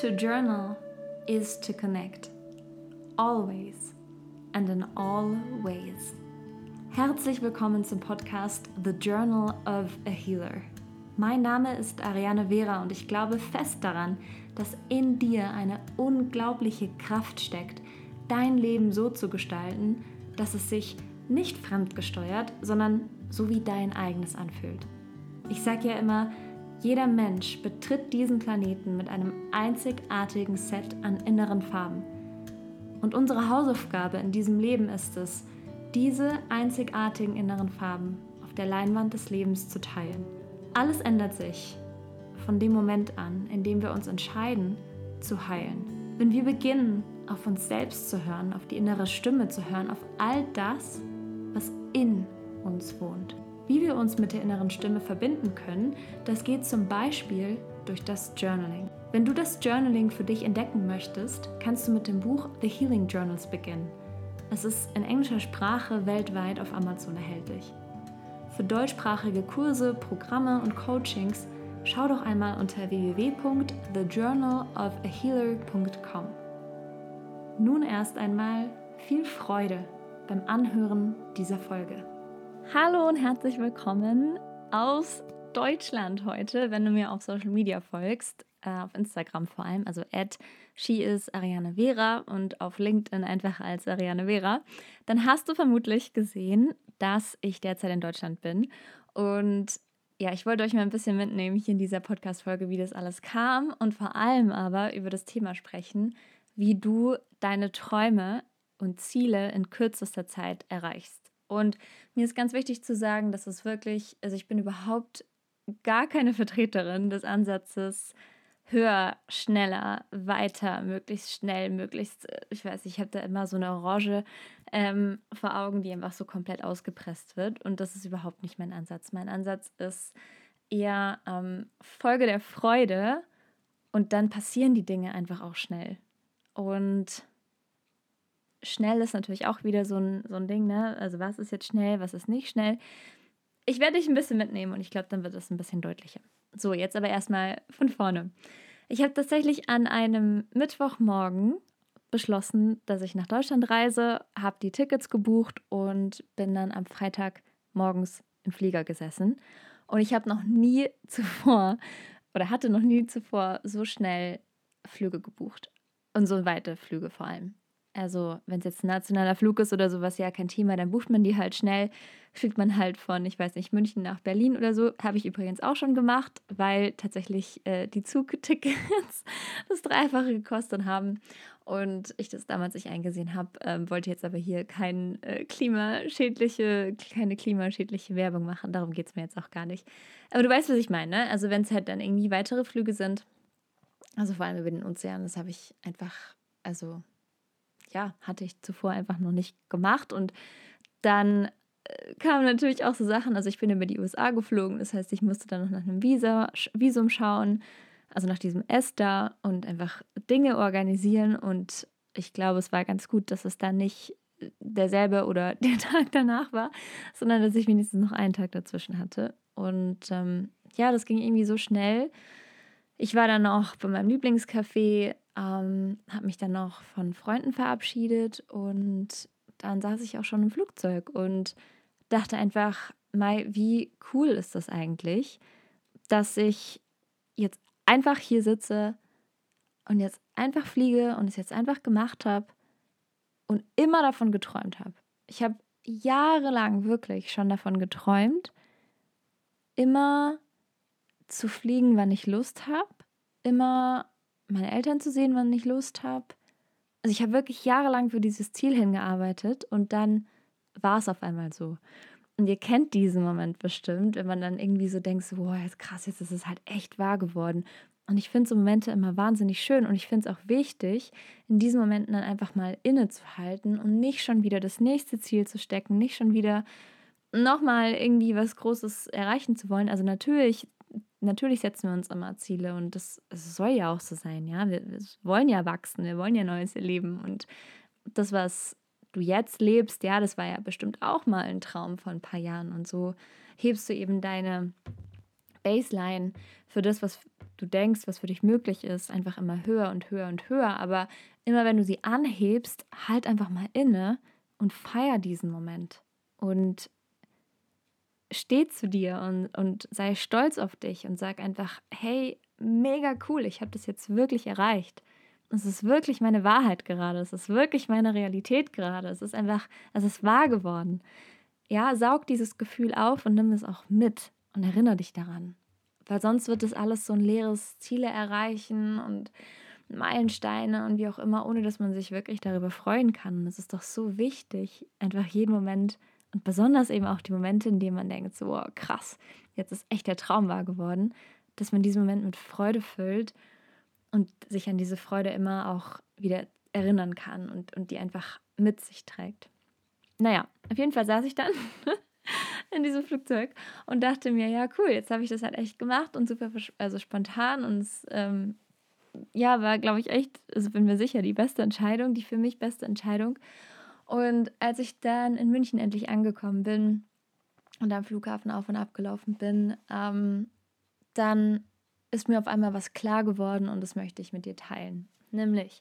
To journal is to connect. Always and in all ways. Herzlich willkommen zum Podcast The Journal of a Healer. Mein Name ist Ariane Vera und ich glaube fest daran, dass in dir eine unglaubliche Kraft steckt, dein Leben so zu gestalten, dass es sich nicht fremdgesteuert, sondern so wie dein eigenes anfühlt. Ich sage ja immer, jeder Mensch betritt diesen Planeten mit einem einzigartigen Set an inneren Farben. Und unsere Hausaufgabe in diesem Leben ist es, diese einzigartigen inneren Farben auf der Leinwand des Lebens zu teilen. Alles ändert sich von dem Moment an, in dem wir uns entscheiden, zu heilen. Wenn wir beginnen, auf uns selbst zu hören, auf die innere Stimme zu hören, auf all das, was in uns wohnt. Wie wir uns mit der inneren Stimme verbinden können, das geht zum Beispiel durch das Journaling. Wenn du das Journaling für dich entdecken möchtest, kannst du mit dem Buch The Healing Journals beginnen. Es ist in englischer Sprache weltweit auf Amazon erhältlich. Für deutschsprachige Kurse, Programme und Coachings schau doch einmal unter www.thejournalofahealer.com. Nun erst einmal viel Freude beim Anhören dieser Folge. Hallo und herzlich willkommen aus Deutschland heute, wenn du mir auf Social Media folgst, äh, auf Instagram vor allem, also at Ariane Vera und auf LinkedIn einfach als Ariane Vera, dann hast du vermutlich gesehen, dass ich derzeit in Deutschland bin und ja, ich wollte euch mal ein bisschen mitnehmen hier in dieser Podcast-Folge, wie das alles kam und vor allem aber über das Thema sprechen, wie du deine Träume und Ziele in kürzester Zeit erreichst. Und mir ist ganz wichtig zu sagen, dass es wirklich, also ich bin überhaupt gar keine Vertreterin des Ansatzes höher, schneller, weiter, möglichst schnell, möglichst, äh, ich weiß, ich habe da immer so eine Orange ähm, vor Augen, die einfach so komplett ausgepresst wird. Und das ist überhaupt nicht mein Ansatz. Mein Ansatz ist eher ähm, Folge der Freude und dann passieren die Dinge einfach auch schnell. Und schnell ist natürlich auch wieder so ein, so ein Ding, ne? Also was ist jetzt schnell, was ist nicht schnell. Ich werde dich ein bisschen mitnehmen und ich glaube, dann wird es ein bisschen deutlicher. So, jetzt aber erstmal von vorne. Ich habe tatsächlich an einem Mittwochmorgen beschlossen, dass ich nach Deutschland reise, habe die Tickets gebucht und bin dann am Freitag morgens im Flieger gesessen. Und ich habe noch nie zuvor oder hatte noch nie zuvor so schnell Flüge gebucht. Und so weite Flüge vor allem. Also, wenn es jetzt ein nationaler Flug ist oder sowas, ja, kein Thema, dann bucht man die halt schnell. Fliegt man halt von, ich weiß nicht, München nach Berlin oder so. Habe ich übrigens auch schon gemacht, weil tatsächlich äh, die Zugtickets das Dreifache gekostet haben. Und ich das damals nicht eingesehen habe, ähm, wollte jetzt aber hier kein, äh, klimaschädliche, keine klimaschädliche Werbung machen. Darum geht es mir jetzt auch gar nicht. Aber du weißt, was ich meine, ne? Also, wenn es halt dann irgendwie weitere Flüge sind, also vor allem über den Ozean, das habe ich einfach, also ja, hatte ich zuvor einfach noch nicht gemacht. Und dann äh, kamen natürlich auch so Sachen, also ich bin über die USA geflogen, das heißt, ich musste dann noch nach einem Visa, Visum schauen, also nach diesem ESTA und einfach Dinge organisieren. Und ich glaube, es war ganz gut, dass es dann nicht derselbe oder der Tag danach war, sondern dass ich wenigstens noch einen Tag dazwischen hatte. Und ähm, ja, das ging irgendwie so schnell. Ich war dann auch bei meinem Lieblingscafé ähm, habe mich dann noch von Freunden verabschiedet und dann saß ich auch schon im Flugzeug und dachte einfach, Mai, wie cool ist das eigentlich, dass ich jetzt einfach hier sitze und jetzt einfach fliege und es jetzt einfach gemacht habe und immer davon geträumt habe. Ich habe jahrelang wirklich schon davon geträumt, immer zu fliegen, wann ich Lust habe, immer meine Eltern zu sehen, wann ich Lust habe. Also ich habe wirklich jahrelang für dieses Ziel hingearbeitet und dann war es auf einmal so. Und ihr kennt diesen Moment bestimmt, wenn man dann irgendwie so denkt, so, boah, jetzt krass, jetzt ist es halt echt wahr geworden. Und ich finde so Momente immer wahnsinnig schön und ich finde es auch wichtig, in diesen Momenten dann einfach mal innezuhalten und nicht schon wieder das nächste Ziel zu stecken, nicht schon wieder nochmal irgendwie was Großes erreichen zu wollen. Also natürlich natürlich setzen wir uns immer Ziele und das, das soll ja auch so sein, ja. Wir, wir, wollen ja wachsen, wir wollen ja Neues erleben und das, was du jetzt lebst, ja, das war ja bestimmt auch mal ein Traum von ein paar Jahren und so hebst du eben deine Baseline für das, was du denkst, was für dich möglich ist, einfach immer höher und höher und höher. Aber immer wenn du sie anhebst, halt einfach mal inne und feier diesen Moment. Und steh zu dir und, und sei stolz auf dich und sag einfach, hey, mega cool, ich habe das jetzt wirklich erreicht. Es ist wirklich meine Wahrheit gerade, es ist wirklich meine Realität gerade, es ist einfach, es ist wahr geworden. Ja, saug dieses Gefühl auf und nimm es auch mit und erinnere dich daran. Weil sonst wird es alles so ein leeres Ziele erreichen und Meilensteine und wie auch immer, ohne dass man sich wirklich darüber freuen kann. Es ist doch so wichtig, einfach jeden Moment und besonders eben auch die Momente, in denen man denkt, so wow, krass, jetzt ist echt der Traum wahr geworden, dass man diesen Moment mit Freude füllt und sich an diese Freude immer auch wieder erinnern kann und, und die einfach mit sich trägt. Naja, auf jeden Fall saß ich dann in diesem Flugzeug und dachte mir, ja, cool, jetzt habe ich das halt echt gemacht und super also spontan und es ähm, ja, war, glaube ich, echt, also bin mir sicher, die beste Entscheidung, die für mich beste Entscheidung. Und als ich dann in München endlich angekommen bin und am Flughafen auf und ab gelaufen bin, ähm, dann ist mir auf einmal was klar geworden und das möchte ich mit dir teilen. Nämlich,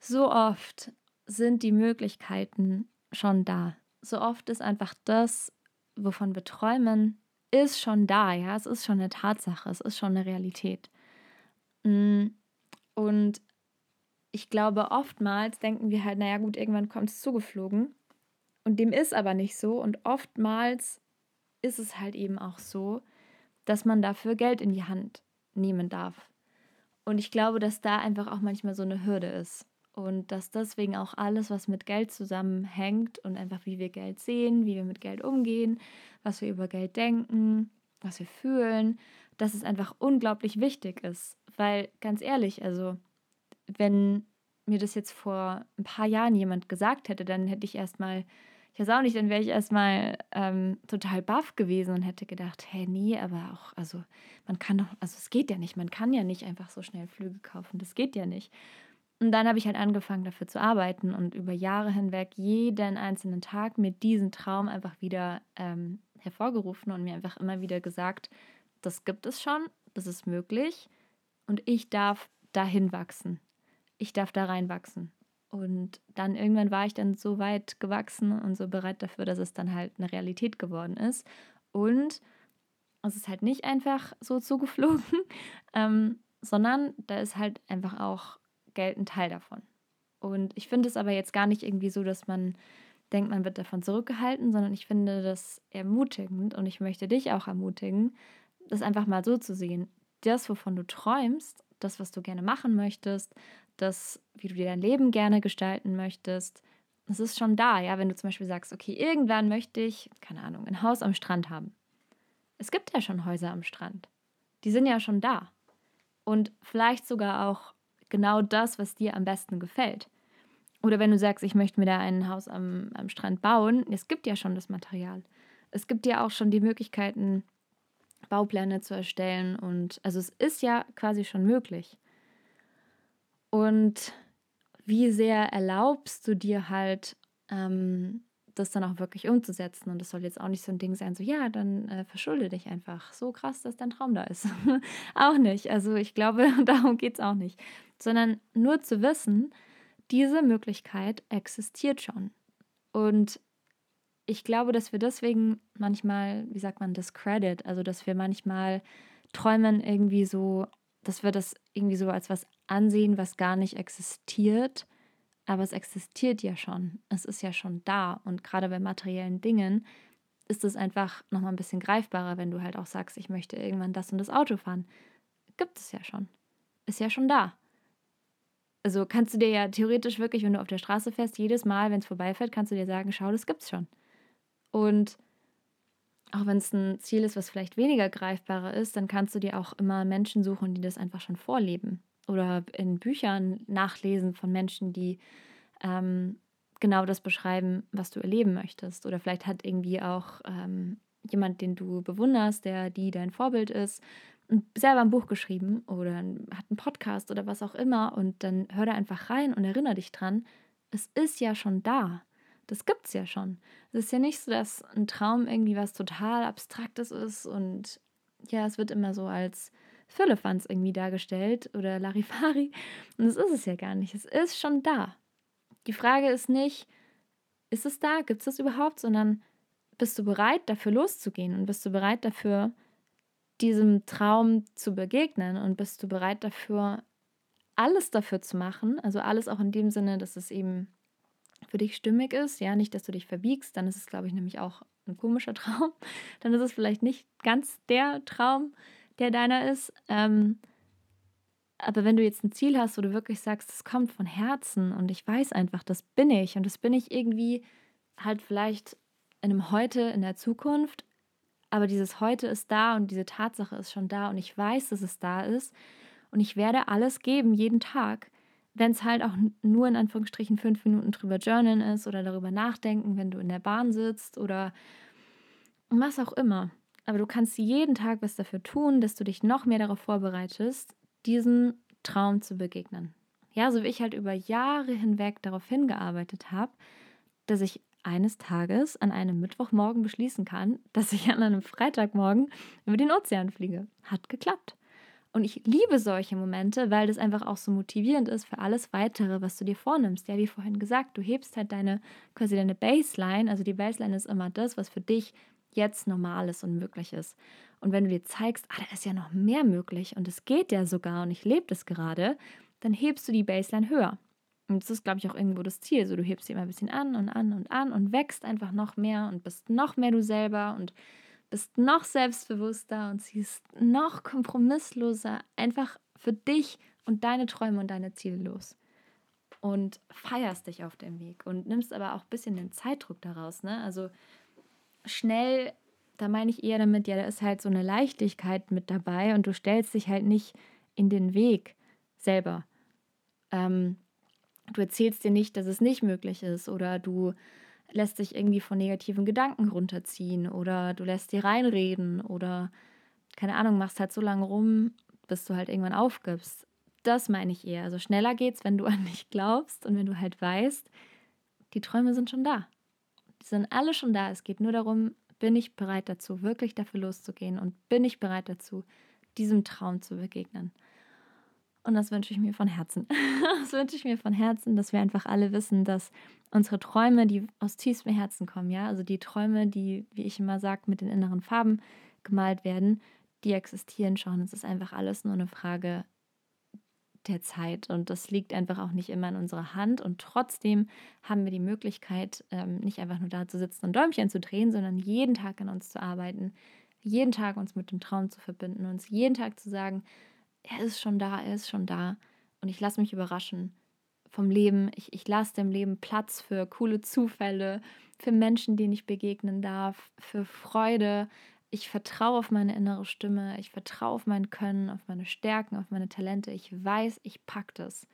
so oft sind die Möglichkeiten schon da. So oft ist einfach das, wovon wir träumen, ist schon da, ja, es ist schon eine Tatsache, es ist schon eine Realität. Mm, und ich glaube, oftmals denken wir halt, naja gut, irgendwann kommt es zugeflogen. Und dem ist aber nicht so. Und oftmals ist es halt eben auch so, dass man dafür Geld in die Hand nehmen darf. Und ich glaube, dass da einfach auch manchmal so eine Hürde ist. Und dass deswegen auch alles, was mit Geld zusammenhängt und einfach wie wir Geld sehen, wie wir mit Geld umgehen, was wir über Geld denken, was wir fühlen, dass es einfach unglaublich wichtig ist. Weil ganz ehrlich, also wenn mir das jetzt vor ein paar Jahren jemand gesagt hätte, dann hätte ich erstmal, ich weiß auch nicht, dann wäre ich erstmal ähm, total baff gewesen und hätte gedacht, hey, nee, aber auch, also man kann doch, also es geht ja nicht, man kann ja nicht einfach so schnell Flüge kaufen, das geht ja nicht. Und dann habe ich halt angefangen dafür zu arbeiten und über Jahre hinweg jeden einzelnen Tag mir diesen Traum einfach wieder ähm, hervorgerufen und mir einfach immer wieder gesagt, das gibt es schon, das ist möglich und ich darf dahin wachsen ich darf da reinwachsen. Und dann irgendwann war ich dann so weit gewachsen und so bereit dafür, dass es dann halt eine Realität geworden ist. Und es ist halt nicht einfach so zugeflogen, ähm, sondern da ist halt einfach auch Geld ein Teil davon. Und ich finde es aber jetzt gar nicht irgendwie so, dass man denkt, man wird davon zurückgehalten, sondern ich finde das ermutigend und ich möchte dich auch ermutigen, das einfach mal so zu sehen. Das, wovon du träumst, das, was du gerne machen möchtest, das, wie du dir dein Leben gerne gestalten möchtest, das ist schon da, ja, wenn du zum Beispiel sagst, okay, irgendwann möchte ich, keine Ahnung, ein Haus am Strand haben. Es gibt ja schon Häuser am Strand. Die sind ja schon da. Und vielleicht sogar auch genau das, was dir am besten gefällt. Oder wenn du sagst, ich möchte mir da ein Haus am, am Strand bauen, es gibt ja schon das Material. Es gibt ja auch schon die Möglichkeiten, Baupläne zu erstellen. Und also es ist ja quasi schon möglich. Und wie sehr erlaubst du dir halt, ähm, das dann auch wirklich umzusetzen? Und das soll jetzt auch nicht so ein Ding sein, so ja, dann äh, verschulde dich einfach. So krass, dass dein Traum da ist. auch nicht. Also ich glaube, darum geht es auch nicht. Sondern nur zu wissen, diese Möglichkeit existiert schon. Und ich glaube, dass wir deswegen manchmal, wie sagt man, discredit, also dass wir manchmal träumen irgendwie so, dass wir das irgendwie so als was ansehen, was gar nicht existiert. Aber es existiert ja schon. Es ist ja schon da. Und gerade bei materiellen Dingen ist es einfach nochmal ein bisschen greifbarer, wenn du halt auch sagst, ich möchte irgendwann das und das Auto fahren. Gibt es ja schon. Ist ja schon da. Also kannst du dir ja theoretisch wirklich, wenn du auf der Straße fährst, jedes Mal, wenn es vorbeifährt, kannst du dir sagen, schau, das gibt's schon. Und auch wenn es ein Ziel ist, was vielleicht weniger greifbarer ist, dann kannst du dir auch immer Menschen suchen, die das einfach schon vorleben. Oder in Büchern nachlesen von Menschen, die ähm, genau das beschreiben, was du erleben möchtest. Oder vielleicht hat irgendwie auch ähm, jemand, den du bewunderst, der die dein Vorbild ist, selber ein Buch geschrieben oder hat einen Podcast oder was auch immer. Und dann hör da einfach rein und erinnere dich dran, es ist ja schon da. Das gibt es ja schon. Es ist ja nicht so, dass ein Traum irgendwie was total Abstraktes ist und ja, es wird immer so als Firlefanz irgendwie dargestellt oder Larifari. Und das ist es ja gar nicht. Es ist schon da. Die Frage ist nicht, ist es da, gibt es das überhaupt, sondern bist du bereit, dafür loszugehen und bist du bereit dafür, diesem Traum zu begegnen und bist du bereit dafür, alles dafür zu machen, also alles auch in dem Sinne, dass es eben für dich stimmig ist, ja, nicht, dass du dich verbiegst, dann ist es, glaube ich, nämlich auch ein komischer Traum, dann ist es vielleicht nicht ganz der Traum, der deiner ist. Ähm, aber wenn du jetzt ein Ziel hast, wo du wirklich sagst, es kommt von Herzen und ich weiß einfach, das bin ich und das bin ich irgendwie halt vielleicht in einem Heute, in der Zukunft, aber dieses Heute ist da und diese Tatsache ist schon da und ich weiß, dass es da ist und ich werde alles geben, jeden Tag. Wenn es halt auch nur in Anführungsstrichen fünf Minuten drüber journalen ist oder darüber nachdenken, wenn du in der Bahn sitzt oder was auch immer. Aber du kannst jeden Tag was dafür tun, dass du dich noch mehr darauf vorbereitest, diesem Traum zu begegnen. Ja, so wie ich halt über Jahre hinweg darauf hingearbeitet habe, dass ich eines Tages an einem Mittwochmorgen beschließen kann, dass ich an einem Freitagmorgen über den Ozean fliege. Hat geklappt. Und ich liebe solche Momente, weil das einfach auch so motivierend ist für alles weitere, was du dir vornimmst. Ja, wie vorhin gesagt, du hebst halt deine quasi deine Baseline, also die Baseline ist immer das, was für dich jetzt normal ist und möglich ist. Und wenn du dir zeigst, ah, da ist ja noch mehr möglich und es geht ja sogar und ich lebe das gerade, dann hebst du die Baseline höher. Und das ist, glaube ich, auch irgendwo das Ziel. So, du hebst sie immer ein bisschen an und an und an und wächst einfach noch mehr und bist noch mehr du selber und bist noch selbstbewusster und ziehst noch kompromissloser einfach für dich und deine Träume und deine Ziele los. Und feierst dich auf dem Weg und nimmst aber auch ein bisschen den Zeitdruck daraus. Ne? Also schnell, da meine ich eher damit, ja, da ist halt so eine Leichtigkeit mit dabei und du stellst dich halt nicht in den Weg selber. Ähm, du erzählst dir nicht, dass es nicht möglich ist oder du lässt dich irgendwie von negativen Gedanken runterziehen oder du lässt dir reinreden oder keine Ahnung, machst halt so lange rum, bis du halt irgendwann aufgibst. Das meine ich eher. Also schneller geht's, wenn du an dich glaubst und wenn du halt weißt, die Träume sind schon da. Die sind alle schon da. Es geht nur darum, bin ich bereit dazu, wirklich dafür loszugehen und bin ich bereit dazu, diesem Traum zu begegnen. Und das wünsche ich mir von Herzen. das wünsche ich mir von Herzen, dass wir einfach alle wissen, dass unsere Träume, die aus tiefstem Herzen kommen, ja, also die Träume, die, wie ich immer sage, mit den inneren Farben gemalt werden, die existieren schon. Es ist einfach alles nur eine Frage der Zeit. Und das liegt einfach auch nicht immer in unserer Hand. Und trotzdem haben wir die Möglichkeit, ähm, nicht einfach nur da zu sitzen und Däumchen zu drehen, sondern jeden Tag an uns zu arbeiten, jeden Tag uns mit dem Traum zu verbinden, uns jeden Tag zu sagen, er ist schon da, er ist schon da. Und ich lasse mich überraschen vom Leben. Ich, ich lasse dem Leben Platz für coole Zufälle, für Menschen, denen ich begegnen darf, für Freude, ich vertraue auf meine innere Stimme, ich vertraue auf mein Können, auf meine Stärken, auf meine Talente. Ich weiß, ich packe das.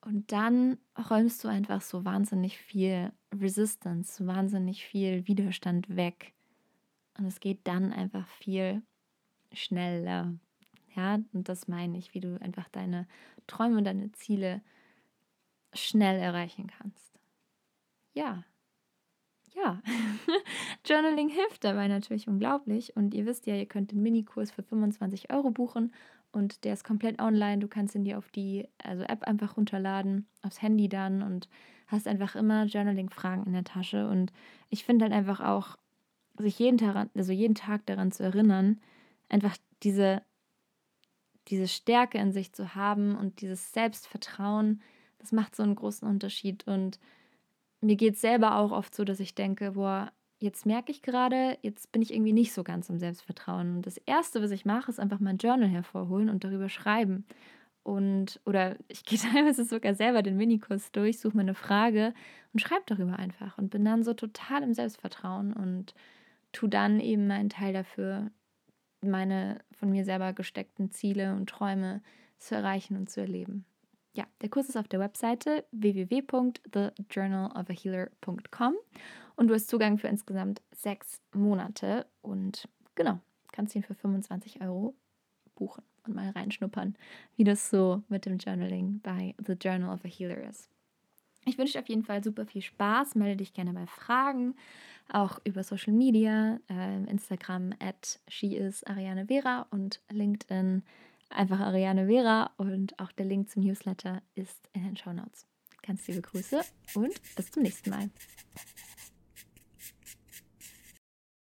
Und dann räumst du einfach so wahnsinnig viel Resistance, wahnsinnig viel Widerstand weg. Und es geht dann einfach viel schneller. Ja, und das meine ich, wie du einfach deine Träume und deine Ziele schnell erreichen kannst. Ja, ja, Journaling hilft dabei natürlich unglaublich. Und ihr wisst ja, ihr könnt den Minikurs für 25 Euro buchen und der ist komplett online. Du kannst ihn dir auf die also App einfach runterladen, aufs Handy dann und hast einfach immer Journaling-Fragen in der Tasche. Und ich finde halt einfach auch, sich jeden Tag, also jeden Tag daran zu erinnern, einfach diese, diese Stärke in sich zu haben und dieses Selbstvertrauen, das macht so einen großen Unterschied. Und mir geht es selber auch oft so, dass ich denke, boah, jetzt merke ich gerade, jetzt bin ich irgendwie nicht so ganz im Selbstvertrauen. Und das Erste, was ich mache, ist einfach mein Journal hervorholen und darüber schreiben. Und, oder ich gehe teilweise sogar selber den Minikurs durch, suche mir eine Frage und schreibe darüber einfach und bin dann so total im Selbstvertrauen und tue dann eben meinen Teil dafür, meine von mir selber gesteckten Ziele und Träume zu erreichen und zu erleben ja, der Kurs ist auf der Webseite www.thejournalofahealer.com und du hast Zugang für insgesamt sechs Monate und genau, kannst ihn für 25 Euro buchen und mal reinschnuppern, wie das so mit dem Journaling bei The Journal of a Healer ist. Ich wünsche dir auf jeden Fall super viel Spaß. Melde dich gerne bei Fragen, auch über Social Media, äh, Instagram at sheisarianevera und LinkedIn einfach Ariane Vera und auch der Link zum Newsletter ist in den Show Notes. Ganz liebe Grüße und bis zum nächsten Mal.